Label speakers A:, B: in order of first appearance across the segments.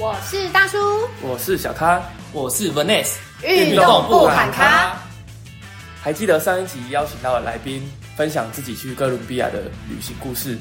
A: 我是大叔，
B: 我是小咖，
C: 我是 Vanessa，
A: 运动不喊咖。
B: 还记得上一集邀请到的来宾分享自己去哥伦比亚的旅行故事，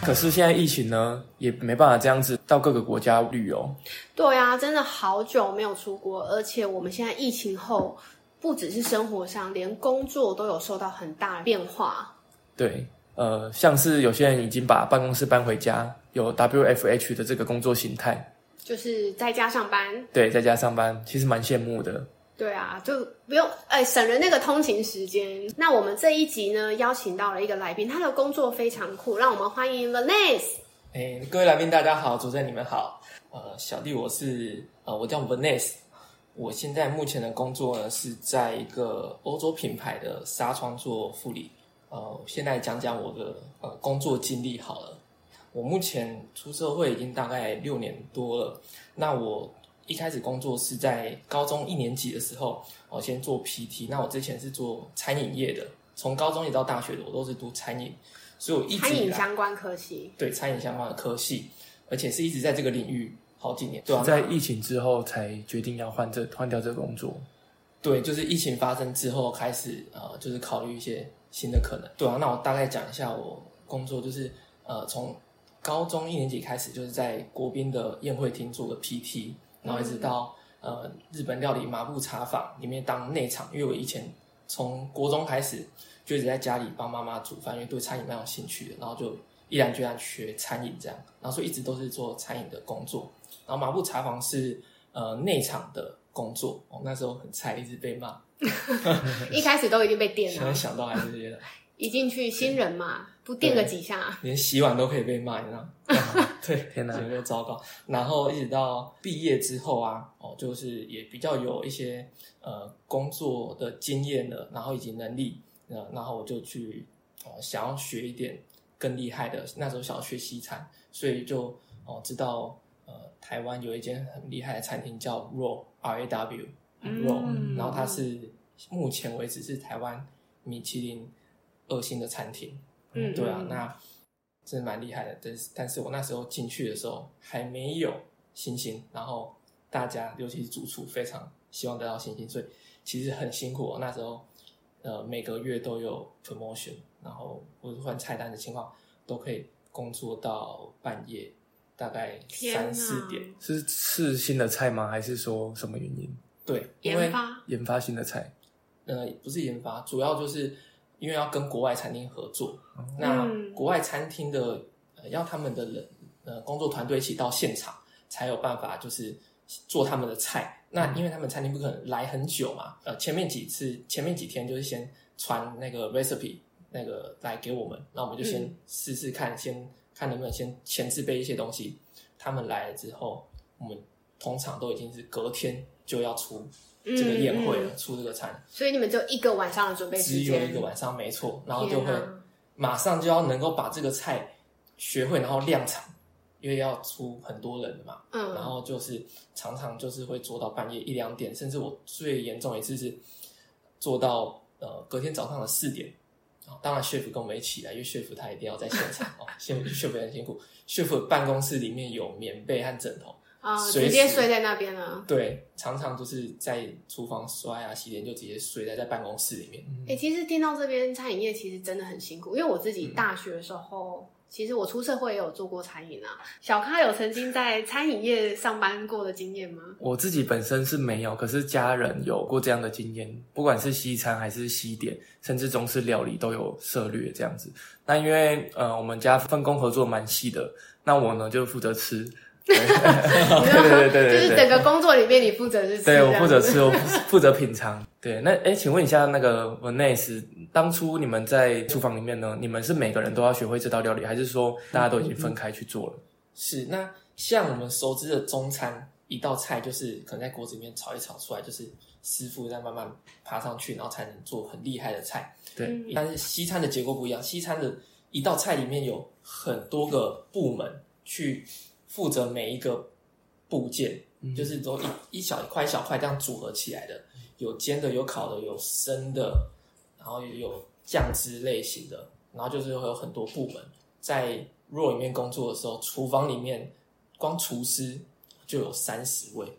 B: 可是现在疫情呢，也没办法这样子到各个国家旅游。
A: 对啊，真的好久没有出国，而且我们现在疫情后，不只是生活上，连工作都有受到很大的变化。
B: 对，呃，像是有些人已经把办公室搬回家，有 WFH 的这个工作形态，
A: 就是在家上班。
B: 对，在家上班，其实蛮羡慕的。
A: 对啊，就不用哎，省了那个通勤时间。那我们这一集呢，邀请到了一个来宾，他的工作非常酷，让我们欢迎 Vanessa。
C: 哎，各位来宾大家好，主持人你们好。呃，小弟我是呃，我叫 Vanessa，我现在目前的工作呢是在一个欧洲品牌的纱窗做副理。呃，现在讲讲我的呃工作经历好了。我目前出社会已经大概六年多了，那我。一开始工作是在高中一年级的时候，我先做 PT。那我之前是做餐饮业的，从高中一直到大学的，我都是读餐饮，所以我一直
A: 餐饮相关科系，
C: 对餐饮相关的科系，而且是一直在这个领域好几年。
B: 对，在疫情之后才决定要换这换掉这个工作。
C: 对，就是疫情发生之后开始呃，就是考虑一些新的可能。对啊，那我大概讲一下我工作，就是呃，从高中一年级开始，就是在国宾的宴会厅做的 PT。然后一直到呃日本料理麻布茶坊里面当内场，因为我以前从国中开始就一直在家里帮妈妈煮饭，因为对餐饮蛮有兴趣的，然后就毅然决然学餐饮这样，然后所以一直都是做餐饮的工作。然后麻布茶坊是呃内场的工作，哦那时候很菜，一直被骂，
A: 一开始都已经被电了，
C: 现 在想到还是觉得。
A: 一进去新人嘛，不垫个几下，
C: 连洗碗都可以被骂，你知道吗？对，
B: 天哪，
C: 有没有糟糕？然后一直到毕业之后啊，哦，就是也比较有一些呃工作的经验了，然后以及能力，呃，然后我就去哦想要学一点更厉害的。那时候想要学西餐，所以就哦知道呃台湾有一间很厉害的餐厅叫 Raw R A W Raw，然后它是目前为止是台湾米其林。二星的餐厅，嗯，对啊，那真的蛮厉害的。但是，但是我那时候进去的时候还没有星星，然后大家尤其是主厨非常希望得到星星，所以其实很辛苦。哦那时候，呃，每个月都有 promotion，然后或者换菜单的情况，都可以工作到半夜，大概三四点。
B: 是试新的菜吗？还是说什么原因？
C: 对，
A: 研发
B: 研发新的菜。
C: 呃，不是研发，主要就是。因为要跟国外餐厅合作，那国外餐厅的要他们的人呃工作团队一起到现场，才有办法就是做他们的菜。那因为他们餐厅不可能来很久嘛，呃，前面几次前面几天就是先传那个 recipe 那个来给我们，那我们就先试试看，先看能不能先前置备一些东西。他们来了之后，我们通常都已经是隔天就要出。这个宴会了，出这个餐，
A: 所以你们就一个晚上的准备时
C: 间，只有一个晚上，没错，然后就会马上就要能够把这个菜学会，然后量产，因为要出很多人的嘛，嗯，然后就是常常就是会做到半夜一两点，甚至我最严重一次是做到呃隔天早上的四点，啊，当然 chef 跟我们一起来，因为 chef 他一定要在现场哦，chef 很辛苦，chef 办公室里面有棉被和枕头。
A: 啊，直接睡在那边了。
C: 对，常常就是在厨房刷牙洗脸，就直接睡在在办公室里面。
A: 哎，其实听到这边餐饮业其实真的很辛苦，因为我自己大学的时候，其实我出社会也有做过餐饮啊。小咖有曾经在餐饮业上班过的经验吗？
B: 我自己本身是没有，可是家人有过这样的经验，不管是西餐还是西点，甚至中式料理都有涉略这样子。那因为呃，我们家分工合作蛮细的，那我呢就负责吃。对 对对对
A: 就是整个工作里面你负责是，
B: 对我负责吃，我负责品尝。对，那哎，请问一下，那个 Vanessa，当初你们在厨房里面呢，你们是每个人都要学会这道料理，还是说大家都已经分开去做了？
C: 是，那像我们熟知的中餐，一道菜就是可能在锅子里面炒一炒出来，就是师傅在慢慢爬上去，然后才能做很厉害的菜。
B: 对，
C: 但是西餐的结构不一样，西餐的一道菜里面有很多个部门去。负责每一个部件，就是都一一小块一小块这样组合起来的，有煎的，有烤的，有生的，然后有酱汁类型的，然后就是会有很多部门。在 RAW 里面工作的时候，厨房里面光厨师就有三十位，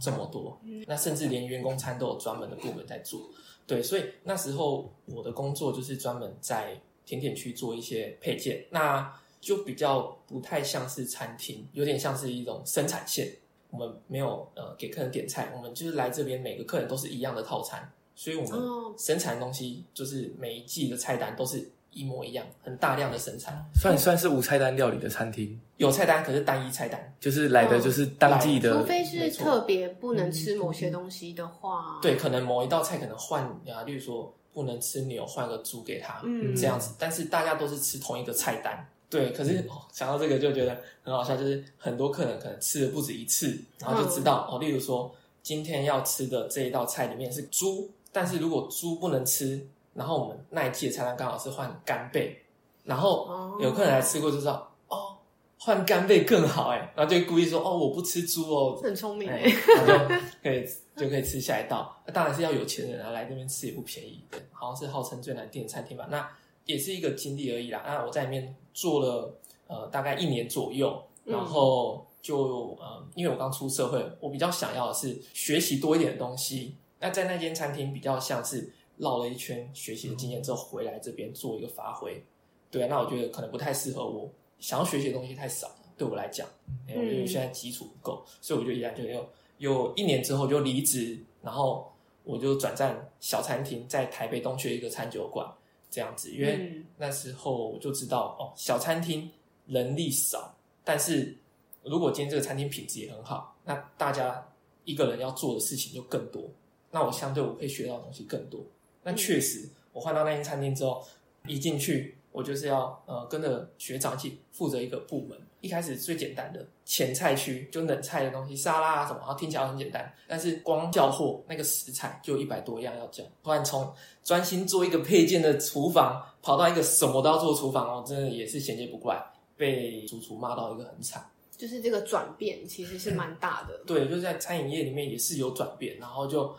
C: 这么多。那甚至连员工餐都有专门的部门在做。对，所以那时候我的工作就是专门在甜点区做一些配件，那就比较不太像是餐厅，有点像是一种生产线。我们没有呃给客人点菜，我们就是来这边每个客人都是一样的套餐，所以我们生产的东西就是每一季的菜单都是一模一样，很大量的生产。
B: 算算是无菜单料理的餐厅，
C: 有菜单可是单一菜单，
B: 就是来的就是当季的，
A: 除非是特别不能吃某些东西的话，
C: 对，可能某一道菜可能换啊，例如说不能吃牛，换个猪给他，嗯，这样子，但是大家都是吃同一个菜单。对，可是想到这个就觉得很好笑，就是很多客人可能吃了不止一次，然后就知道哦，例如说今天要吃的这一道菜里面是猪，但是如果猪不能吃，然后我们那一季的菜单刚好是换干贝，然后有客人来吃过就知道哦，换干贝更好哎，然后就故意说哦我不吃猪哦，
A: 很聪明，
C: 然后就 可以就可以吃下一道，那当然是要有钱人啊来这边吃也不便宜，好像是号称最难订的餐厅吧，那。也是一个经历而已啦。那我在里面做了呃大概一年左右，然后就呃因为我刚出社会，我比较想要的是学习多一点的东西。那在那间餐厅比较像是绕了一圈学习的经验之后回来这边做一个发挥。对啊，那我觉得可能不太适合我，想要学习的东西太少了，对我来讲，因为现在基础不够，所以我就依然就又有一年之后就离职，然后我就转战小餐厅，在台北东区一个餐酒馆。这样子，因为那时候我就知道哦，小餐厅人力少，但是如果今天这个餐厅品质也很好，那大家一个人要做的事情就更多，那我相对我可以学到的东西更多。那确实，我换到那间餐厅之后，一进去。我就是要呃跟着学长一起负责一个部门。一开始最简单的前菜区就冷菜的东西，沙拉啊什么，然后听起来很简单，但是光叫货那个食材就一百多样要叫。突然从专心做一个配件的厨房，跑到一个什么都要做厨房哦，真的也是衔接不过来，被主厨骂到一个很惨。
A: 就是这个转变其实是蛮大的。
C: 对，就是在餐饮业里面也是有转变，然后就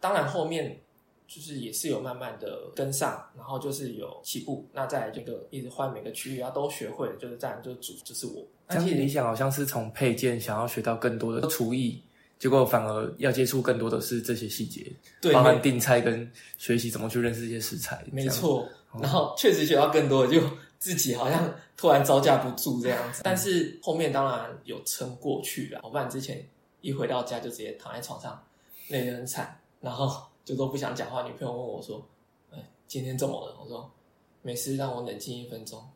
C: 当然后面。就是也是有慢慢的跟上，然后就是有起步，那再来这个一直换每个区域啊都学会了，就是这样就是主就是我。
B: 而且理想好像是从配件想要学到更多的厨艺，结果反而要接触更多的是这些细节，
C: 对，
B: 慢慢订菜跟学习怎么去认识一些食材。
C: 没错，然后确实学到更多，就自己好像突然招架不住这样子。但是后面当然有撑过去了，我不然之前一回到家就直接躺在床上，累得很惨，然后。就都不想讲话。女朋友问我说：“哎，今天怎么了？”我说：“没事，让我冷静一分钟。”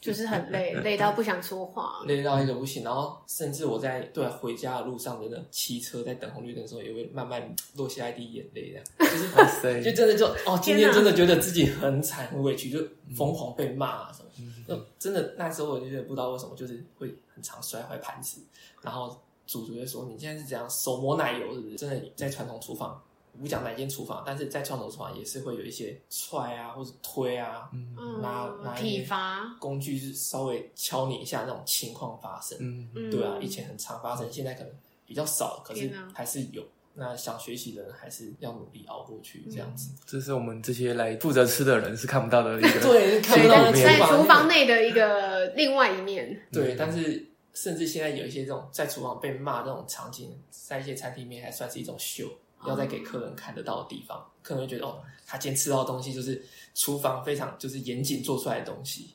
A: 就是很累，累到不想说话，
C: 累到一个不行。然后甚至我在对回家的路上，真的骑车在等红绿灯的时候，也会慢慢落下一滴眼泪。这样就是 就真的就哦，今天真的觉得自己很惨很委屈，就疯狂被骂什么。就真的那时候我就觉得不知道为什么，就是会很常摔坏盘子。然后主厨就说：“你现在是怎样手磨奶油？是不是？真的在传统厨房。”不讲哪间厨房，但是在创投厨房也是会有一些踹啊，或者推啊，嗯拿拿
A: 体罚
C: 工具是稍微敲你一下那种情况发生。嗯，对啊，以前很常发生，现在可能比较少，可是还是有。那想学习的人还是要努力熬过去，这样子。
B: 这是我们这些来负责吃的人是看不到的一个
C: 对，看不到
A: 在厨房内的一个另外一面。
C: 对，但是甚至现在有一些这种在厨房被骂这种场景，在一些餐厅里面还算是一种秀。要在给客人看得到的地方，客人会觉得哦，他今天吃到的东西就是厨房非常就是严谨做出来的东西。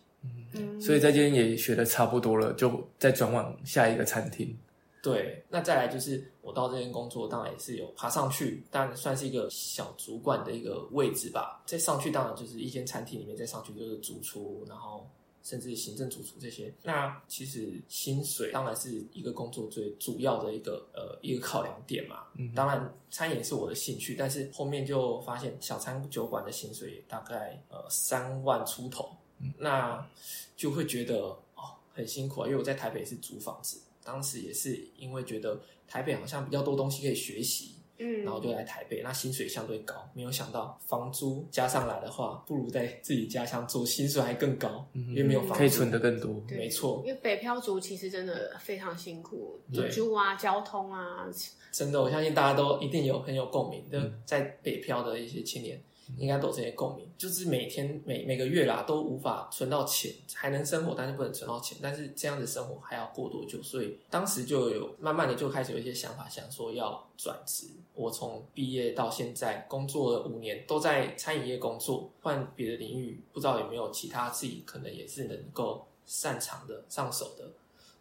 B: 嗯，所以在今天也学的差不多了，就再转往下一个餐厅。
C: 对，那再来就是我到这边工作，当然也是有爬上去，但算是一个小主管的一个位置吧。再上去，当然就是一间餐厅里面再上去就是主厨，然后。甚至行政主厨这些，那其实薪水当然是一个工作最主要的一个呃一个考量点嘛。嗯，当然餐饮是我的兴趣，但是后面就发现小餐酒馆的薪水大概呃三万出头，嗯那就会觉得哦很辛苦啊。因为我在台北是租房子，当时也是因为觉得台北好像比较多东西可以学习。嗯，然后就来台北，那薪水相对高，没有想到房租加上来的话，不如在自己家乡做，薪水还更高，因为没有房
B: 可以存的更多。
C: 没错，
A: 因为北漂族其实真的非常辛苦，租啊、交通啊，
C: 真的，我相信大家都一定有很有共鸣的，在北漂的一些青年，应该都有这些共鸣，就是每天每每个月啦都无法存到钱，还能生活，但是不能存到钱，但是这样的生活还要过多久？所以当时就有慢慢的就开始有一些想法，想说要转职。我从毕业到现在工作了五年，都在餐饮业工作，换别的领域，不知道有没有其他自己可能也是能够擅长的、上手的，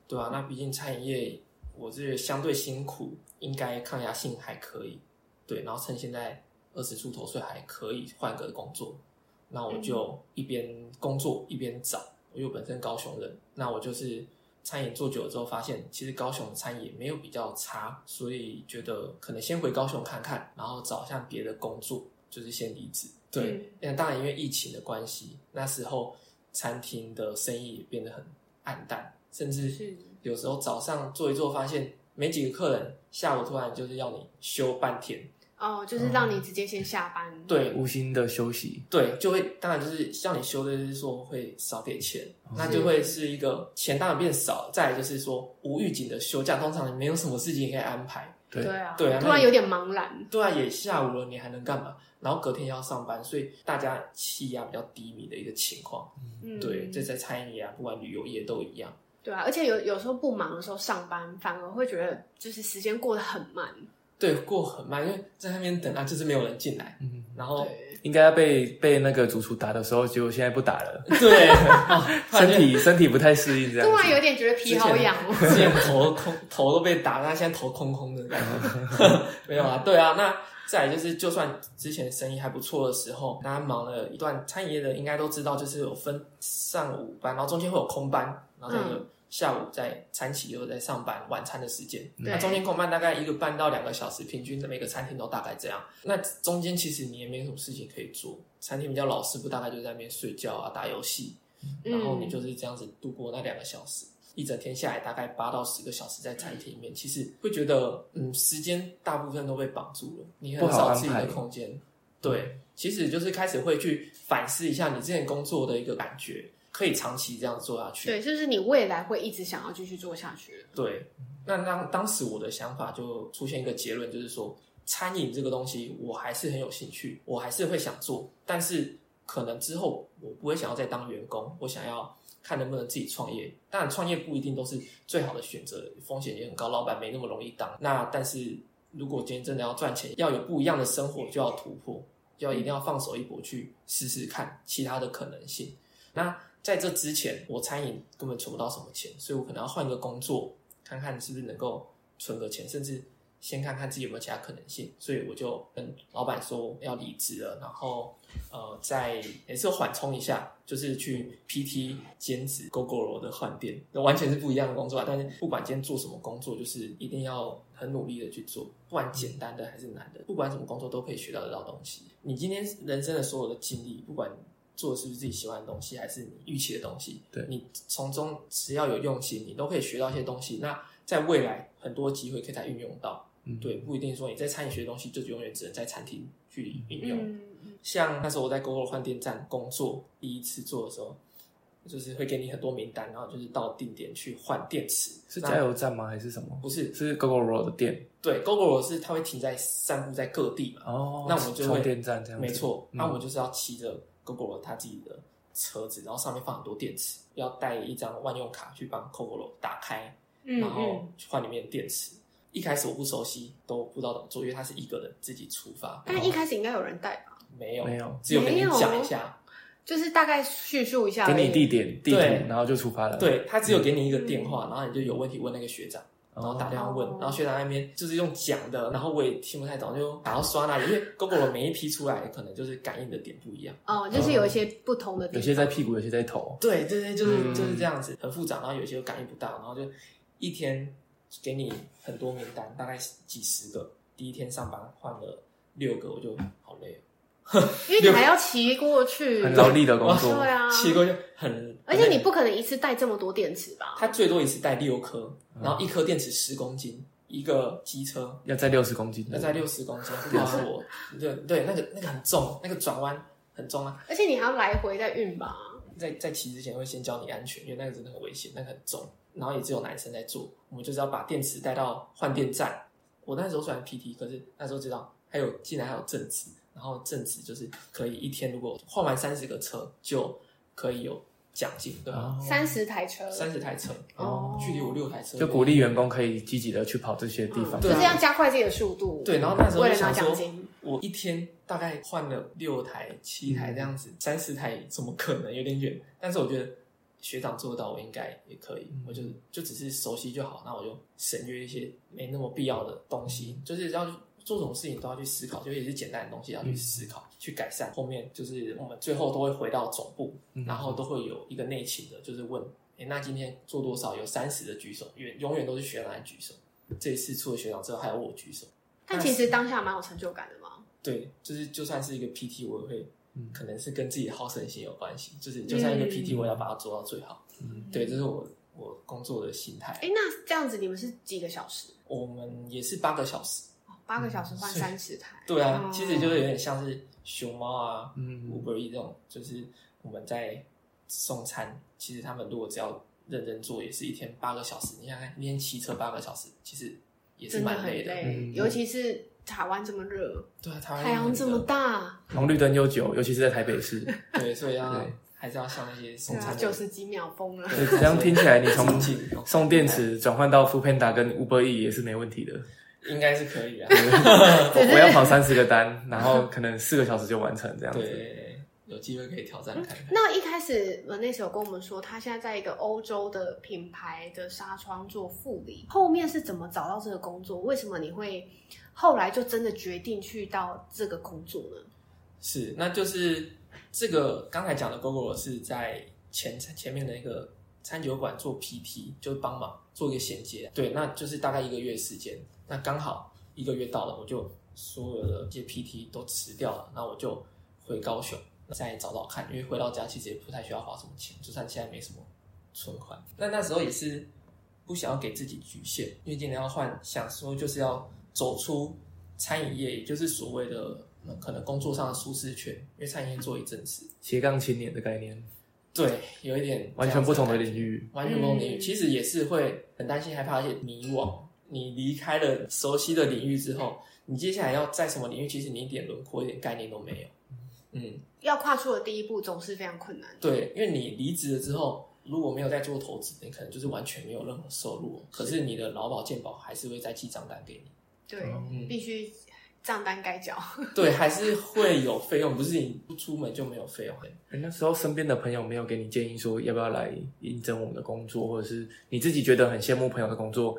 C: 对吧、那毕竟餐饮业我是相对辛苦，应该抗压性还可以，对，然后趁现在。二十出头岁还可以换个工作，那我就一边工作一边找。因为我本身高雄人，那我就是餐饮做久了之后，发现其实高雄的餐饮没有比较差，所以觉得可能先回高雄看看，然后找像别的工作，就是先离职。对，那、当然因为疫情的关系，那时候餐厅的生意也变得很暗淡，甚至有时候早上做一做，发现没几个客人，下午突然就是要你休半天。
A: 哦，就是让你直接先下班，
C: 对，
B: 无心的休息，
C: 对，就会当然就是像你休的，就是说会少给钱，那就会是一个钱当然变少。再来就是说无预警的休假，通常你没有什么事情可以安排，
B: 对
A: 对啊，
C: 对啊，
A: 突然有点茫然，
C: 对啊，也下午了，你还能干嘛？然后隔天要上班，所以大家气压比较低迷的一个情况。
A: 嗯，
C: 对，这在餐饮业啊，不管旅游业都一样。
A: 对啊，而且有有时候不忙的时候上班，反而会觉得就是时间过得很慢。
C: 对，过很慢，因为在那边等啊，就是没有人进来，
B: 嗯，
C: 然后
B: 应该要被被那个主厨打的时候，结果现在不打了，
C: 对，哦
B: 身体身体不太适应这样。
A: 突然有点觉得皮好痒哦。
C: 之前头空头都被打，那现在头空空的感觉。没有啊，对啊，那再来就是，就算之前生意还不错的时候，大家忙了一段餐饮业的，应该都知道，就是有分上午班，然后中间会有空班，然后再有下午在餐企又在上班晚餐的时间。
A: 对
C: 那中间空班大概一个半到两个小时，平均每个餐厅都大概这样。那中间其实你也没什么事情可以做，餐厅比较老师傅大概就在那边睡觉啊、打游戏，然后你就是这样子度过那两个小时。一整天下来大概八到十个小时在餐厅里面，其实会觉得，嗯，时间大部分都被绑住了，你很少自己的空间。对，其实就是开始会去反思一下你之前工作的一个感觉，可以长期这样做下去。
A: 对，就是你未来会一直想要继续做下去。
C: 对，那当当时我的想法就出现一个结论，就是说餐饮这个东西我还是很有兴趣，我还是会想做，但是可能之后我不会想要再当员工，我想要看能不能自己创业。当然，创业不一定都是最好的选择，风险也很高，老板没那么容易当。那但是如果今天真的要赚钱，要有不一样的生活，就要突破，就要一定要放手一搏去试试看其他的可能性。那在这之前，我餐饮根本存不到什么钱，所以我可能要换个工作，看看是不是能够存个钱，甚至先看看自己有没有其他可能性。所以我就跟老板说要离职了，然后呃，再也是缓冲一下，就是去 PT 兼职 GoGo 的换店，那完全是不一样的工作啊。但是不管今天做什么工作，就是一定要很努力的去做，不管简单的还是难的，不管什么工作都可以学到得到东西。你今天人生的所有的经历，不管做的是不是自己喜欢的东西，还是你预期的东西，
B: 对
C: 你从中只要有用心，你都可以学到一些东西。那在未来很多机会可以再运用到。
B: 嗯
C: 对，不一定说你在餐饮学的东西就永远只能在餐厅去运用。
A: 嗯，
C: 像那时候我在 Google 换电站工作，第一次做的时候，就是会给你很多名单，然后就是到定点去换电池。
B: 是加油站吗？还是什么？
C: 不是，
B: 是 Road 的店
C: 对，Google 是它会停在散布在各地嘛，
B: 哦。
C: 那我们就会
B: 充电站这样子，
C: 没错，
B: 嗯
C: 那我们就是要骑着 GoGo 它自己的车子，然后上面放很多电池，要带一张万用卡去帮 GoGo 打开，
A: 嗯
C: 然后
A: 嗯。
C: 去换里面的电池。一开始我不熟悉，都不知道怎么做，因为他是一个人自己出发，
A: 但一开始应该有人带吧？
C: 没有
B: 没有
C: 只有跟你讲一下，
A: 就是大概叙述一下，
B: 给你地点地图，然后就出发了。
C: 对他只有给你一个电话，然后你就有问题问那个学长，然后
B: 哦，
C: 打电话问，
A: 哦
C: 然后学长那边就是用讲的，然后我也听不太懂，就然后刷那里，因为 GoGo 每一批出来可能就是感应的点不一样。
A: 哦，就是有一些不同的点
B: 有，些在屁股，有些在头。
C: 对对对，就是、
B: 嗯
C: 就是这样子，很复杂，然后有些又感应不到，然后就一天给你很多名单，大概几十个。第一天上班换了六个，我就好累哦，
A: 因为你还要骑过去，
B: 很劳力的工作
A: 对，啊，
C: 骑过去很，
A: 而且你不可能一次带这么多电池吧？
C: 它最多一次带六颗，然后一颗电池十公斤，一个机车
B: 要载六十公斤，
C: 要载六十公斤，告诉我，对对，那个那个很重，那个转弯很重啊，
A: 而且你还要来回再运吧？
C: 在在骑之前会先教你安全，因为那个真的很危险，那个很重，然后也只有男生在做。我们就是要把电池带到换电站。我那时候虽然 PT，可是那时候知道还有竟然还有正职，然后正职就是可以一天如果换完三十个车就可以有奖金，对吧？
A: 三十台车，
C: 三十台车，
A: 哦
C: 距离我六台车，
B: 就鼓励员工可以积极的去跑这些地方。
A: 就是要加快自己的速度。
C: 对，然后那时候
A: 为了拿
C: 就想说
A: 奖金，
C: 我一天大概换了六台、七台这样子，三十台怎么可能？有点远。但是我觉得学长做到，我应该也可以。我就就只是熟悉就好，那我就省略一些没那么必要的东西，就是要做什么事情都要去思考，就也是简单的东西要去思考、去改善。后面就是我们最后都会回到总部，然后都会有一个内勤的，就是问：哎，那今天做多少？有三十的举手，永永远都是学长来举手。这一次除了学长之后，还有我举手。
A: 但其实当下蛮有成就感的嘛。
C: 对，就是就算是一个 PT，我也会，
B: 嗯
C: 可能是跟自己的好胜心有关系。就是就算一个
A: 嗯
C: PT，我也要把它做到最好。
B: 嗯
C: 对，这是我我工作的心态。
A: 哎，那这样子你们是几个小时？
C: 我们也是八个小时。
A: 八个小时换三十台。
C: 对啊，
A: 哦
C: 其实就是有点像是熊猫啊、
B: 嗯
C: Uber E 这种，就是我们在送餐。其实他们如果只要认真做，也是一天八个小时。你看看，一天骑车八个小时，其实也是蛮累的。
A: 很累，
B: 嗯
A: 尤其是台湾这么热，
C: 对啊，台湾
A: 太阳这么大，
B: 红绿灯又久，尤其是在台北市。
C: 对，所以要
B: 对
C: 还是要像那些送餐的
A: 九十几秒疯了。
B: 对，这样听起来，你从送电池转换到 f o o Panda 跟 Uber E 也是没问题的。
C: 应该是可以啊。
B: 我 我要跑三十个单，然后可能四个小时就完成这样子。
C: 对，有机会可以挑战看看。
A: 那一开始 Vanessa 有跟我们说，他现在在一个欧洲的品牌的纱窗做副理，后面是怎么找到这个工作？为什么你会后来就真的决定去到这个工作呢？
C: 是，那就是这个刚才讲的 GoGo 是在前前面的一个餐酒馆做 PT，就是帮忙做一个衔接。对，那就是大概一个月时间。那刚好一个月到了，我就所有的这些 PT 都辞掉了，那我就回高雄再找找看，因为回到家其实也不太需要花什么钱，就算现在没什么存款。那那时候也是不想要给自己局限，因为今年要换，想说就是要走出餐饮业，也就是所谓的、呃可能工作上的舒适圈，因为餐饮业做一阵子，
B: 斜杠青年的概念，
C: 对，有一点
B: 完全不同的领
C: 域，
B: 域。
C: 完全不同领域，
A: 嗯
C: 其实也是会很担心、害怕，而且迷惘。你离开了熟悉的领域之后，你接下来要在什么领域，其实你一点轮廓、一点概念都没有。嗯，
A: 要跨出的第一步总是非常困难。
C: 对，因为你离职了之后，如果没有在做投资，你可能就是完全没有任何收入，可是你的劳保健保还是会再寄账单给你。
A: 对，
C: 嗯
A: 必须账单该缴。
C: 对，还是会有费用，不是你不出门就没有费用。
B: 诶那时候身边的朋友没有给你建议说要不要来应征我们的工作，或者是你自己觉得很羡慕朋友的工作，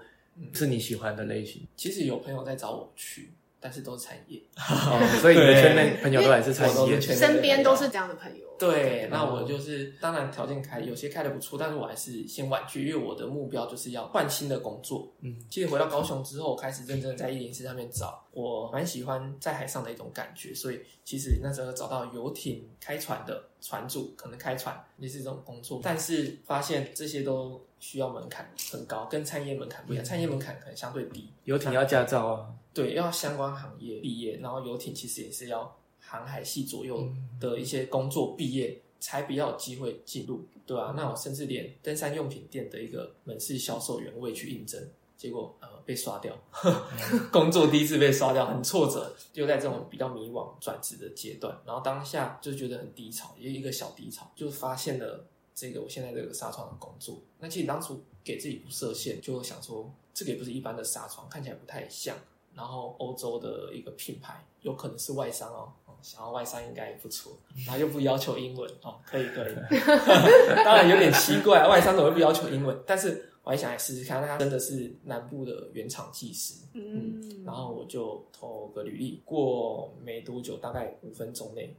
B: 是你喜欢的类型。
C: 其实有朋友在找我去，但是都是产业。
B: 哦，所以你的圈内朋友都还是产业
A: 身边都是这样的朋友。
C: 对，那我就是当然条件开，有些开的不错，但是我还是先婉拒，因为我的目标就是要换新的工作。
B: 嗯，
C: 其实回到高雄之后，我开始认真地在一零四上面找，我蛮喜欢在海上的一种感觉，所以其实那时候找到游艇开船的船主，可能开船也是这种工作，但是发现这些都需要门槛很高，跟餐业门槛不一样，餐业门槛可能相对低，
B: 游艇要驾照啊，
C: 对，要相关行业毕业，然后游艇其实也是要航海系左右的一些工作毕业才比较有机会进入，对吧、那我甚至连登山用品店的一个门市销售员我也去应征，结果呃被刷掉，工作第一次被刷掉，很挫折，就在这种比较迷惘转职的阶段，然后当下就觉得很低潮，也有一个小低潮，就发现了这个我现在这个纱窗的工作。那其实当初给自己不设限，就想说这个也不是一般的纱窗，看起来不太像。然后欧洲的一个品牌，有可能是外商哦，哦想要外商应该也不错，然后又不要求英文哦，可以可以，当然有点奇怪，外商怎么会不要求英文？但是我还想来试试看，他真的是南部的原厂技师，
A: 嗯，
C: 然后我就投个履历，过没多久，大概五分钟内，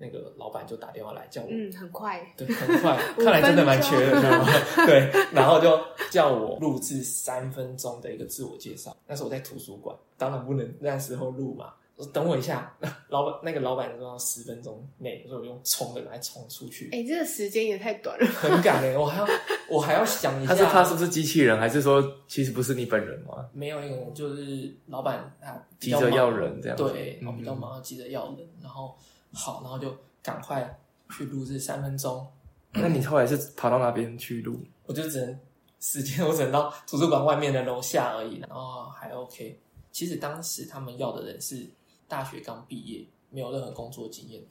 C: 那个老板就打电话来叫我
A: 嗯，很快。
C: 对，很快，看来真的蛮缺的，知道吗？对，然后就叫我录制三分钟的一个自我介绍。那时候我在图书馆，当然不能那时候录嘛。我说等我一下，老板那个老板说要十分钟内，所以我用冲的来冲出去，
A: 哎、这个时间也太短了。
C: 很赶欸。我还要我还要想一下，
B: 他是他是不是机器人，还是说其实不是你本人吗？
C: 没有一个人，就是老板他
B: 急着要人这样子
C: 对，然后比较
B: 嗯
C: 忙，急着要人，然后好，然后就赶快去录制三分钟，
B: 那你后来是跑到哪边去录？
C: 我就只能时间 我只能到图书馆外面的楼下而已，然后还 OK。其实当时他们要的人是大学刚毕业，没有任何工作经验的，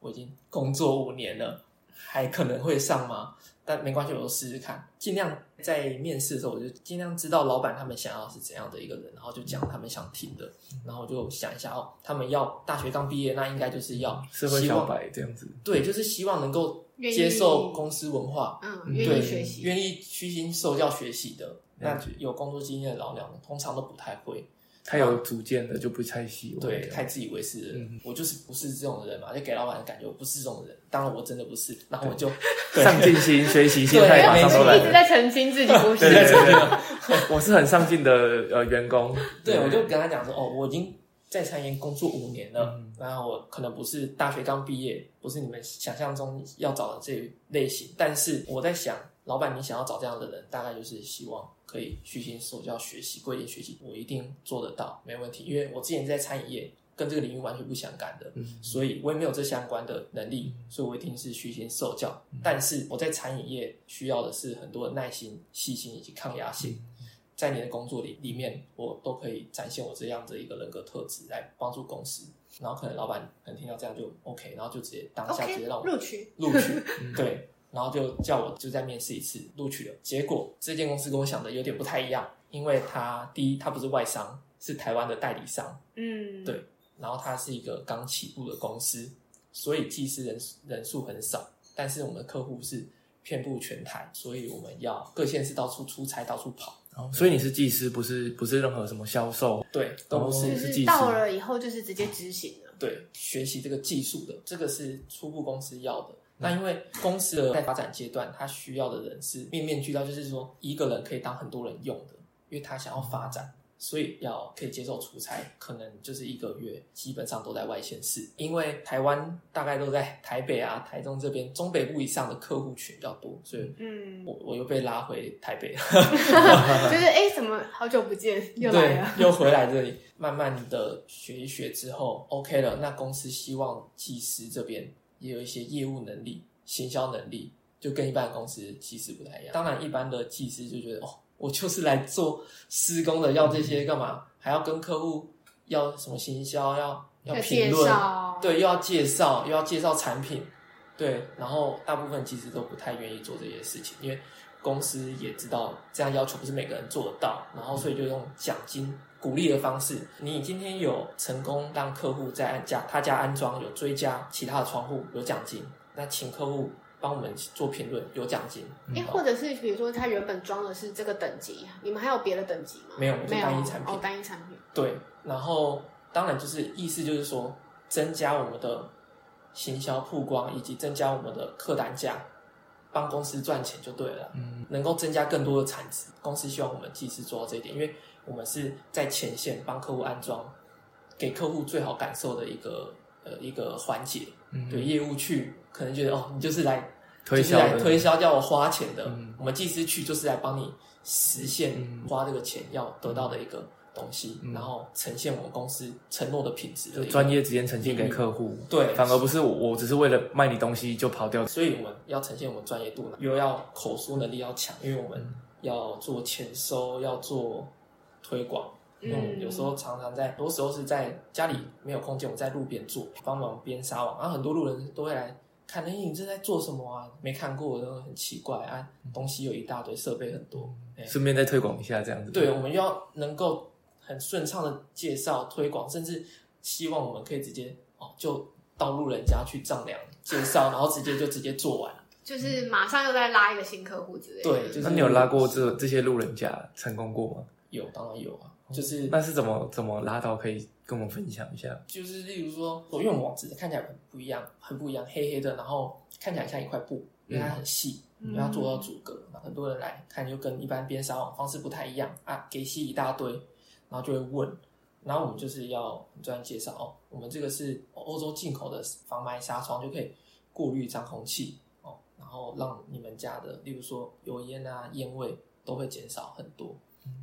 C: 我已经工作五年了，还可能会上吗？但没关系，我都试试看，尽量在面试的时候，我就尽量知道老板他们想要是怎样的一个人，然后就讲他们想听的，然后我就想一下哦，他们要大学刚毕业，那应该就是要
B: 社会小
C: 希望
B: 白这样子。
C: 对，就是希望能够接受公司文化，
A: 嗯，愿
C: 对
A: 意学习，
C: 愿意虚心受教学习的。那有工作经验的老鸟，通常都不太会，
B: 他有主见的就不太喜欢。
C: 对，太自以为是的人。
B: 嗯
C: 我就是不是这种人嘛，就给老板的感觉我不是这种人。当然我真的不是，然后我就
B: 上进心、学习心
C: 对
B: 态马上都来了。
A: 一直在澄清自己不是
B: 对。对对对，我是很上进的呃员工。
C: 对，我就跟他讲说，哦，我已经在餐饮工作五年了，
B: 嗯
C: 然后我可能不是大学刚毕业，不是你们想象中要找的这类型，但是我在想，老板你想要找这样的人，大概就是希望可以虚心受教学习、规点学习，我一定做得到，没问题，因为我之前在餐饮业。跟这个领域完全不相干的，
B: 嗯
C: 所以我也没有这相关的能力，所以我一定是虚心受教。但是我在餐饮业需要的是很多的耐心、细心以及抗压性。在你的工作里里面，我都可以展现我这样的一个人格特质来帮助公司。然后可能老板可能听到这样就 OK，然后就直接当下直接让我
A: 录取，
C: 录取，对，然后就叫我就再面试一次，录取了。结果这间公司跟我想的有点不太一样，因为他第一他不是外商，是台湾的代理商，
A: 嗯，
C: 对然后他是一个刚起步的公司，所以技师人人数很少，但是我们的客户是遍布全台，所以我们要各县市到处出差，到处跑。
B: 哦所以你是技师，不是不是任何什么销售。
C: 对，都不是、
B: 哦
A: 就是是
B: 技师
A: 到了以后就是直接执行了。
C: 对学习这个技术的，这个是初步公司要的。那因为公司的在发展阶段，他需要的人是面面俱到，就是说一个人可以当很多人用的，因为他想要发展，所以要可以接受出差，可能就是一个月基本上都在外县市，因为台湾大概都在台北啊、台中这边中北部以上的客户群比较多，所以
A: 嗯，
C: 我我又被拉回台北了。
A: 就是哎，怎么好久不见又来
C: 对
A: 了？，
C: 又回来这里，慢慢的学一学之后，OK 了。那公司希望技师这边也有一些业务能力、行销能力，就跟一般的公司其实不太一样。当然，一般的技师就觉得，哦，我就是来做施工的，要这些干嘛？还要跟客户要什么行销，要要评论，对，又要介绍，又要介绍产品，对，然后大部分其实都不太愿意做这些事情，因为公司也知道这样要求不是每个人做得到，然后所以就用奖金鼓励的方式，你今天有成功让客户在安家他家安装有追加其他的窗户有奖金，那请客户帮我们做评论有奖金，
A: 哎，或者是比如说他原本装的是这个等级，你们还有别的等级吗？
C: 没有就
A: 没有？
C: 单一产品。
A: 哦，单一产品。
C: 对，然后当然就是意思就是说，增加我们的行销曝光，以及增加我们的客单价，帮公司赚钱就对了。
B: 嗯，
C: 能够增加更多的产值，公司希望我们技师做到这一点，因为我们是在前线帮客户安装，给客户最好感受的一个呃一个环节。
B: 嗯。
C: 对业务去可能觉得哦，你就是来就是
B: 推销
C: 推销叫我花钱的，
B: 嗯。
C: 我们技师去就是来帮你实现
B: 嗯。
C: 花这个钱要得到的一个东西，
B: 嗯
C: 然后呈现我们公司承诺的品质
B: 就专业直接呈现给客户，
C: 对，
B: 反而不是我，我只是为了卖你东西就跑掉。
C: 所以我们要呈现我们专业度，又要口说能力要强，因为我们要做前收，要做推广。因为我们有时候常常在，很多时候是在家里没有空间，我们在路边做，帮忙编纱网，然后很多路人都会来看，哎，你这在做什么啊？没看过，都很奇怪啊，东西有一大堆，设备很多。哎
B: 顺便再推广一下这样子。
C: 对，我们要能够很顺畅的介绍、推广，甚至希望我们可以直接哦，就到路人家去丈量介绍，然后直接就直接做完。
A: 就是马上又再拉一个新客户之类的。
C: 对，就是
B: 那你有拉过这这些路人甲成功过吗？
C: 有，当然有啊，就是
B: 那是怎么怎么拉到？可以跟我们分享一下。
C: 就是例如说，因为我们网址看起来很不一样，很不一样，黑黑的，然后看起来像一块布，因为它很细，因为它做到阻隔，那很多人来看就跟一般边纱网方式不太一样啊，给戏一大堆，然后就会问，然后我们就是要专业介绍哦，我们这个是欧洲进口的防霾纱窗，就可以过滤脏空气哦，然后让你们家的，例如说油烟啊、烟味都会减少很多。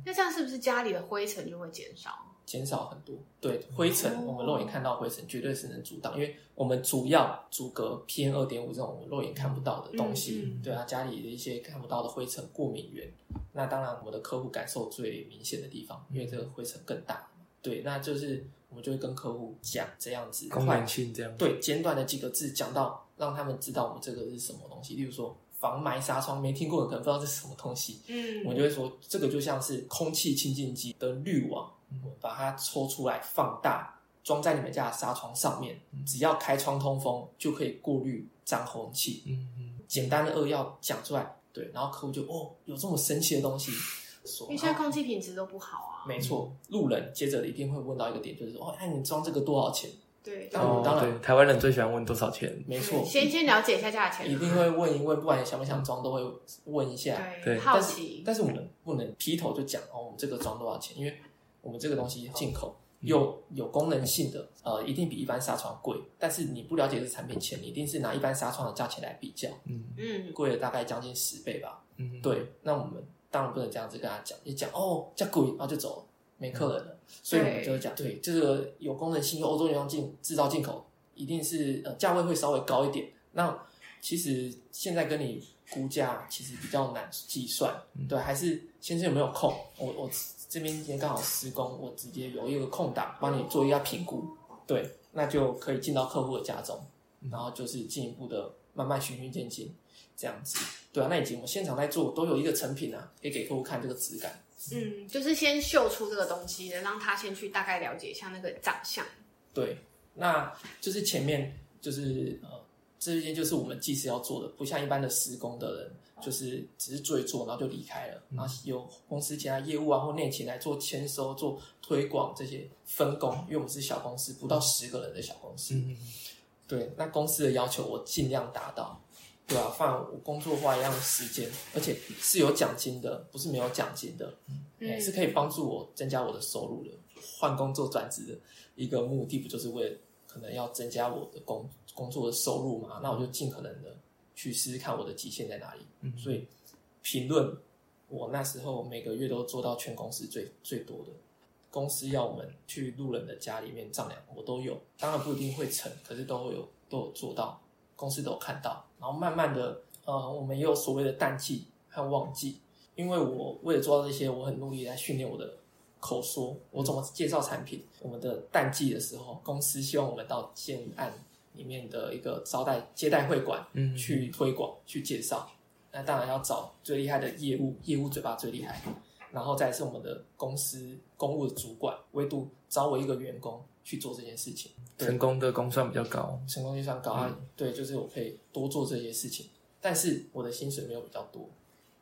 A: 那这样是不是家里的灰尘就会减少？
C: 减少很多。对灰尘，
A: 哦
C: 我们肉眼看到灰尘绝对是能阻挡，因为我们主要阻隔 PM 二点五这种我们肉眼看不到的东西。
A: 嗯嗯
C: 对啊，家里的一些看不到的灰尘、过敏源，那当然我们的客户感受最明显的地方，因为这个灰尘更大。对，那就是我们就会跟客户讲这样子，
B: 功能性这样。
C: 对，简短的几个字讲到，让他们知道我们这个是什么东西。例如说防霾纱窗，没听过的可能不知道这是什么东西。
A: 嗯，
C: 我就会说，这个就像是空气清净机的滤网，我把它抽出来放大，装在你们家的纱窗上面，只要开窗通风就可以过滤脏空气。
B: 嗯嗯，
C: 简单的扼要讲出来，对，然后客户就哦，有这么神奇的东西。说
A: 因为现在空气品质都不好啊。
C: 没错，路人接着一定会问到一个点，就是说，哦，哎，你装这个多少钱？
A: 对，
C: 当然当然，
B: 台湾人最喜欢问多少钱。
C: 没错，
A: 先先了解一下价钱，
C: 一定会问一问，不管你想不想装，都会问一下。
A: 对，
B: 对
A: 好奇，
C: 但是我们不能劈头就讲哦，我们这个装多少钱？因为我们这个东西进口又有功能性的，呃，一定比一般纱窗贵。但是你不了解这产品前，你一定是拿一般纱窗的价钱来比较，
B: 嗯
A: 嗯，
C: 贵了大概将近十倍吧。
B: 嗯，
C: 对，那我们当然不能这样子跟他讲，一讲哦，价贵，然后就走了，没客人了。所以我们就会讲，对，这个有功能性，又欧洲原装进制造进口，一定是呃价位会稍微高一点。那其实现在跟你估价其实比较难计算，对，还是先生有没有空？我我这边今天刚好施工，我直接有一个空档帮你做一下评估，对，那就可以进到客户的家中，然后就是进一步的慢慢循序渐进这样子，对啊，那以及我们现场在做都有一个成品啊，可以给客户看这个质感。
A: 嗯，就是先秀出这个东西，让他先去大概了解一下那个长相。
C: 对，那就是前面就是呃，这一件就是我们技师要做的，不像一般的施工的人，就是只是做一做，然后就离开了，然后由公司其他业务啊或内勤来做签收、做推广这些分工，因为我们是小公司，不到十个人的小公司。
B: 嗯
C: 对，那公司的要求我尽量达到，对啊，放我工作花一样的时间，而且是有奖金的，不是没有奖金的，哎、
A: 嗯
C: 是可以帮助我增加我的收入的。换工作转职的一个目的，不就是为了可能要增加我的工工作的收入嘛？那我就尽可能的去试试看我的极限在哪里。
B: 嗯
C: 所以评论我那时候每个月都做到全公司最最多的。公司要我们去路人的家里面丈量，我都有，当然不一定会成，可是都会有都有做到，公司都有看到。然后慢慢的，呃，我们也有所谓的淡季和旺季，因为我为了做到这些，我很努力来训练我的口说，我怎么介绍产品。我们的淡季的时候，公司希望我们到建案里面的一个招待接待会馆
B: 嗯，
C: 去推广、去介绍。那当然要找最厉害的业务，业务嘴巴最厉害，然后再是我们的公司公务的主管，唯独找我一个员工去做这件事情。对
B: 成功的工算比较高。
C: 成功率算高啊，对，就是我可以多做这些事情，但是我的薪水没有比较多，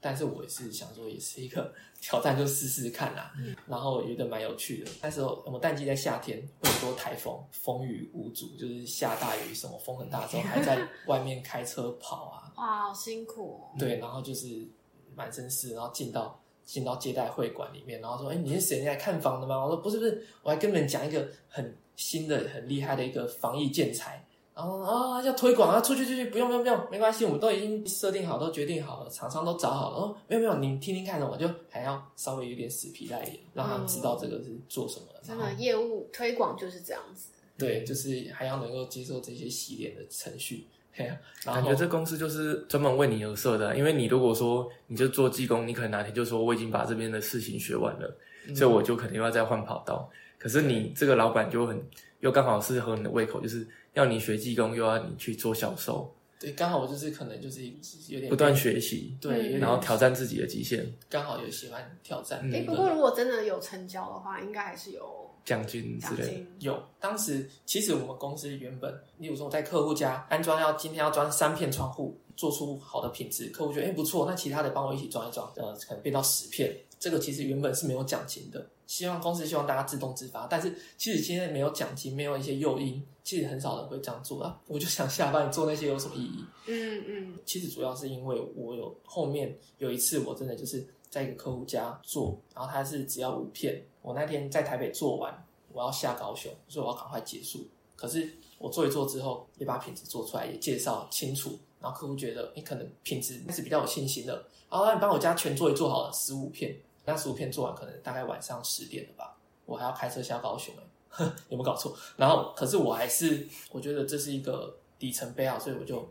C: 但是我也是想说，也是一个 挑战，就试试看啦。然后觉得蛮有趣的。那时候我们淡季在夏天，会很多台风，风雨无阻，就是下大雨，什么风很大之后，还在 外面开车跑啊，
A: 哇，好辛苦哦。
C: 对，然后就是满身是，然后进到进到接待会馆里面，然后说：“哎，你是谁？你来看房的吗？”我说：“不是，不是，我还跟你们讲一个很新的、很厉害的一个防疫建材。”然后啊，要推广啊，出去出去，不用不用不用，没关系，我们都已经设定好，都决定好了，厂商都找好了。哦，没有没有，你听听看的，我就还要稍微有点死皮赖脸，让他们知道这个是做什么的。
A: 真的业务推广就是这样子。
C: 对，就是还要能够接受这些洗脸的程序。嘿啊然后
B: 感觉这公司就是专门为你而设的啊，因为你如果说你就做技工，你可能哪天就说我已经把这边的事情学完了，
C: 嗯
B: 所以我就可能又要再换跑道。可是你这个老板就很又刚好是合你的胃口，就是要你学技工，又要你去做销售，
C: 对，刚好我就是可能就是有点
B: 不断学习，
C: 对，
B: 然后挑战自己的极限，
C: 刚好有喜欢挑战。
B: 嗯
A: 哎、不过如果真的有成交的话，应该还是有
B: 奖金之类的。
A: 奖金。
C: 有，当时其实我们公司原本，例如说我在客户家安装要今天要装三片窗户，做出好的品质，客户觉得哎、不错，那其他的帮我一起装一装，呃，可能变到十片，这个其实原本是没有奖金的，希望公司希望大家自动自发，但是其实现在没有奖金，没有一些诱因，其实很少人会这样做啊。我就想下班做那些有什么意义？
A: 嗯嗯，
C: 其实主要是因为我有后面有一次我真的就是在一个客户家做，然后他是只要五片，我那天在台北做完，我要下高雄，所以我要赶快结束。可是我做一做之后，也把品质做出来，也介绍清楚，然后客户觉得你可能品质是比较有信心的，然后你帮我家全做一做好了，十五片，那十五片做完可能大概晚上十点了吧，我还要开车下高雄哎、有没有搞错？然后可是我还是我觉得这是一个里程碑啊，所以我就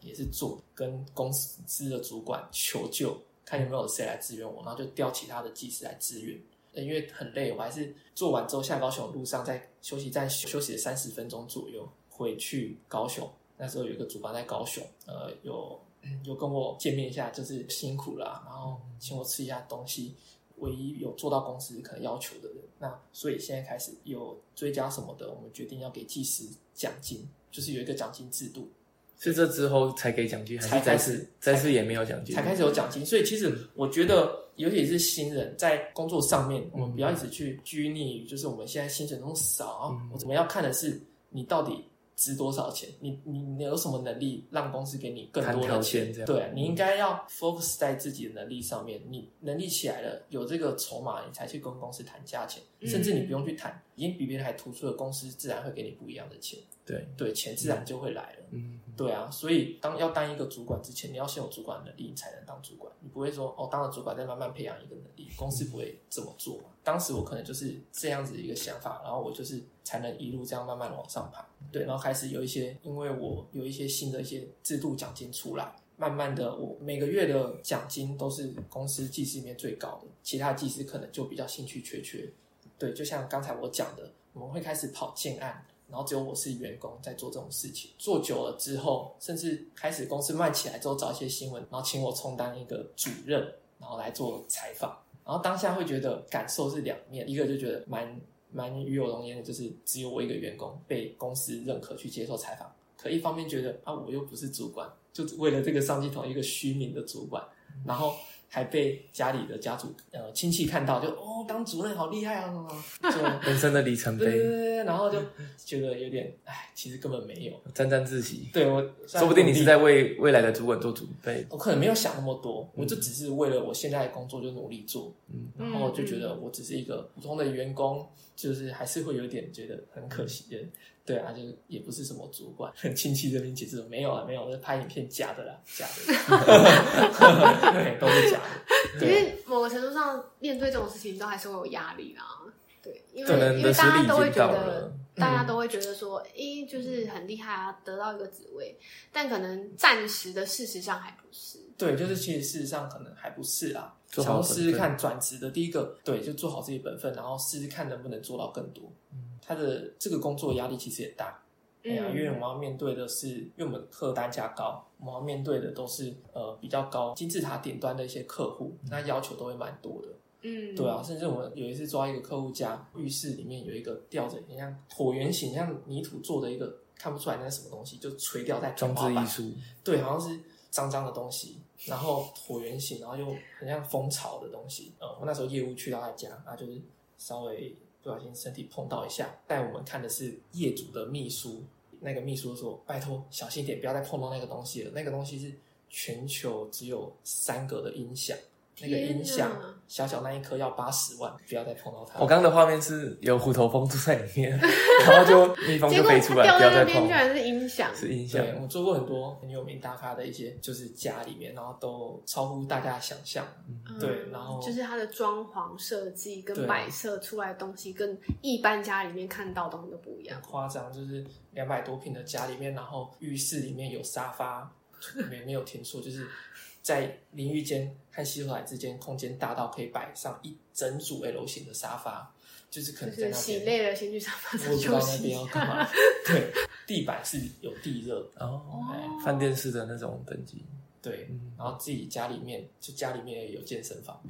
C: 也是做跟公司的主管求救，看有没有谁来支援我，然后就调其他的技师来支援。因为很累，我还是做完之后下高雄路上，在休息站休息了三十分钟左右，回去高雄。那时候有一个主管在高雄，呃，有有跟我见面一下，就是辛苦了啊，然后请我吃一下东西。唯一有做到公司可能要求的人，那所以现在开始有追加什么的，我们决定要给技师奖金，就是有一个奖金制度。
B: 是这之后才给奖金，还
C: 才
B: 是再次再次也没有奖金？
C: 才开始有奖金。所以其实我觉得，尤其是新人在工作上面，我们不要一直去拘泥于就是我们现在薪水那么少，我们要看的是你到底值多少钱，你你你有什么能力让公司给你更多的钱
B: 件这？样
C: 对，你应该要 focus 在自己的能力上面。你能力起来了，有这个筹码，你才去跟公司谈价钱，
A: 嗯
C: 甚至你不用去谈，已经比别人还突出的公司，自然会给你不一样的钱。
B: 对，
C: 对，钱自然就会来了。
B: 嗯，
C: 对啊，所以当要当一个主管之前，你要先有主管的能力，你才能当主管。你不会说哦，当了主管再慢慢培养一个能力，公司不会这么做嘛。当时我可能就是这样子一个想法，然后我就是才能一路这样慢慢地往上爬。对，然后开始有一些，因为我有一些新的一些制度奖金出来，慢慢的我每个月的奖金都是公司技师里面最高的，其他技师可能就比较兴趣缺缺。对，就像刚才我讲的，我们会开始跑建案，然后只有我是员工在做这种事情，做久了之后，甚至开始公司慢起来之后，找一些新闻，然后请我充当一个主任，然后来做采访，然后当下会觉得感受是两面，一个就觉得蛮蛮与有荣焉的，就是只有我一个员工被公司认可去接受采访，可一方面觉得啊，我又不是主管，就为了这个上机头一个虚名的主管，然后。还被家里的家族呃亲戚看到，就哦当主任好厉害啊，就
B: 人生的里程碑，
C: 对对对对，然后就觉得有点哎，其实根本没有。
B: 沾沾自喜。
C: 对我，
B: 说不定你是在为未来的主管做准备。
C: 我可能没有想那么多，我就只是为了我现在的工作就努力做，
B: 嗯，
C: 然后就觉得我只是一个普通的员工，就是还是会有点觉得很可惜的。对啊，就是也不是什么主管，很亲戚这边解释说没有啊，没有，那拍影片假的啦，假的，对，都是假的。
A: 因
C: 对，
A: 为某个程度上，面对这种事情都还是会有压力啦。对，因为因为大家都会觉得，大家都会觉得说，诶，就是很厉害啊，得到一个职位，但可能暂时的事实上还不是。
C: 对，就是其实事实上可能还不是啦，
B: 做
C: 想要试试看转职的第一个，对，就做好自己本分，然后试试看能不能做到更多。嗯他的这个工作压力其实也大，对啊，
A: 嗯
C: 因为我们要面对的是，因为我们客单价高，我们要面对的都是呃比较高金字塔顶端的一些客户，那要求都会蛮多的。
A: 嗯，
C: 对啊，甚至我们有一次抓一个客户家，浴室里面有一个吊着很像椭圆形、像泥土做的一个看不出来那是什么东西，就垂吊在天
B: 装
C: 花板
B: 置艺术，
C: 对，好像是脏脏的东西，然后椭圆形，然后又很像蜂巢的东西。呃，我那时候业务去到他家，啊，就是稍微不小心身体碰到一下，带我们看的是业主的秘书，那个秘书说：“拜托小心点，不要再碰到那个东西了。那个东西是全球只有三个的音响，那个音响小小那一颗要八十万，不要再碰到它。”
B: 我刚刚的画面是有虎头蜂住在里面，然后就蜜蜂就飞出来，
A: 掉
B: 不要再碰
A: 在那边居，然是音响，
B: 是音响
C: 对，我做过很多很有名大咖的一些，就是家里面，然后都超乎大家想象。
A: 嗯
C: 对然后
A: 就是它的装潢设计跟摆设出来的东西，跟一般家里面看到的东西都不一样
C: 很。夸张，就是两百多平的家里面，然后浴室里面有沙发，没没有听错，就是在淋浴间和洗手台之间空间大到可以摆上一整组 L 型的沙发，就是可能在那边，
A: 洗累了，先去沙发休息
C: 那边要干嘛。对，地板是有地热，
B: 哦，
C: 哎
B: 饭店式的那种等级，
C: 对，
B: 嗯
C: 然后自己家里面就家里面也有健身房，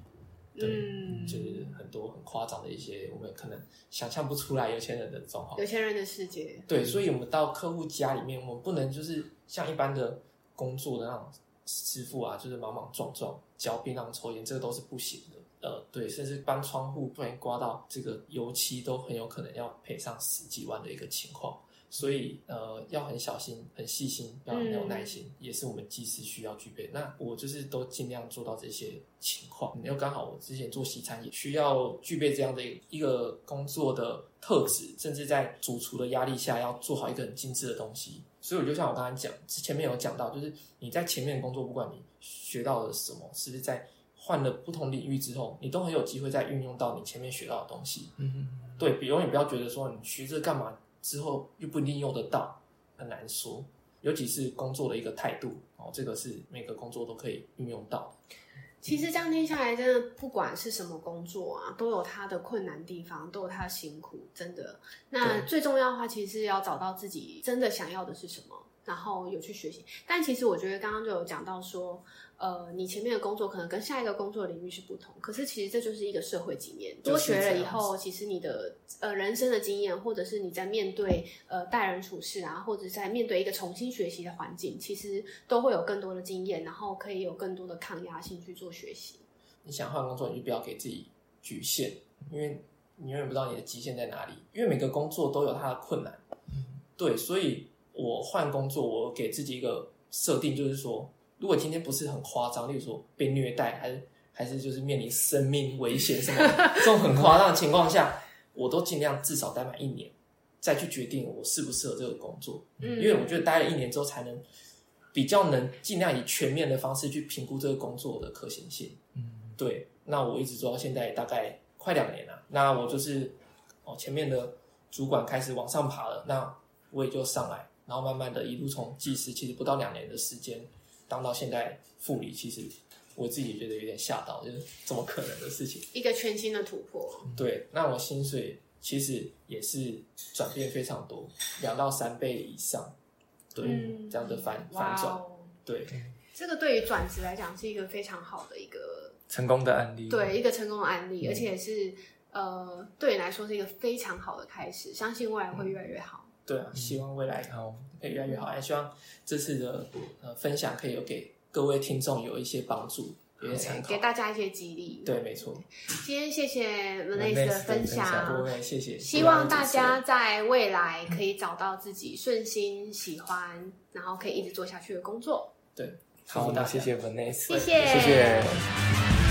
A: 嗯，
C: 就是很多很夸张的一些我们可能想象不出来有钱人的状况
A: 有。钱人的世界。
C: 对，所以我们到客户家里面，我们不能就是像一般的工作的那种师傅啊，就是莽莽撞撞、嚼槟榔、抽烟，这个都是不行的。呃，对，甚至搬窗户不然刮到这个油漆，都很有可能要赔上十几万的一个情况。所以呃，要很小心、很细心，要很有耐心，也是我们技师需要具备。那我就是都尽量做到这些情况。又刚好我之前做西餐也需要具备这样的一个工作的特质，甚至在主厨的压力下要做好一个很精致的东西。所以我就像我刚才讲，前面有讲到，就是你在前面工作，不管你学到了什么，是不是在换了不同领域之后，你都很有机会再运用到你前面学到的东西。
B: 嗯，
C: 对，永远不要觉得说你学这个干嘛之后又不一定用得到，很难说。尤其是工作的一个态度哦，这个是每个工作都可以运用到的。
A: 其实这样听下来，真的不管是什么工作啊，都有它的困难地方，都有它的辛苦，真的。那最重要的话，其实是要找到自己真的想要的是什么，然后有去学习。但其实我觉得刚刚就有讲到说，呃，你前面的工作可能跟下一个工作领域是不同，可是其实这就是一个社会经验。多
C: 就是
A: 学了以后，其实你的呃人生的经验，或者是你在面对呃待人处事啊，或者在面对一个重新学习的环境，其实都会有更多的经验，然后可以有更多的抗压性去做学习。
C: 你想换工作，你就不要给自己局限，因为你永远不知道你的极限在哪里。因为每个工作都有它的困难，对，所以我换工作，我给自己一个设定，就是说，如果今天不是很夸张，例如说被虐待，还是还是就是面临生命危险什么这种很夸张的情况下，我都尽量至少待满一年，再去决定我适不适合这个工作。
A: 嗯，
C: 因为我觉得待了一年之后，才能比较能尽量以全面的方式去评估这个工作的可行性。
B: 嗯，
C: 对，那我一直做到现在大概快两年了。那我就是哦，前面的主管开始往上爬了，那我也就上来，然后慢慢的一路从技师，其实不到两年的时间，当到现在副理，其实我自己也觉得有点吓到，就是怎么可能的事情？
A: 一个全新的突破。
C: 对，那我薪水其实也是转变非常多，两到三倍以上，对，
A: 嗯
C: 这样的反
A: 哇
C: 反转，
A: 哦，
C: 对，
A: 这个对于转职来讲是一个非常好的一个
B: 成功的案例。
A: 对一个成功的案例，而且是呃对你来说是一个非常好的开始，相信未来会越来越好。
C: 对啊，希望未来
B: 好，
C: 可以越来越好，也希望这次的呃分享可以有给各位听众有一些帮助，有些参考
A: 给。大家一些激励。
C: 对，没错。
A: 今天谢谢
B: Vanessa
A: Vanessa 的
B: 的分
A: 分享
C: 谢谢。
A: 希望大家在未来可以找到自己顺心、喜欢，然后可以一直做下去的工作。
C: 对，
B: 好，
C: 祝福大家
B: 那谢谢 Vanessa，
A: 谢谢
B: 谢谢。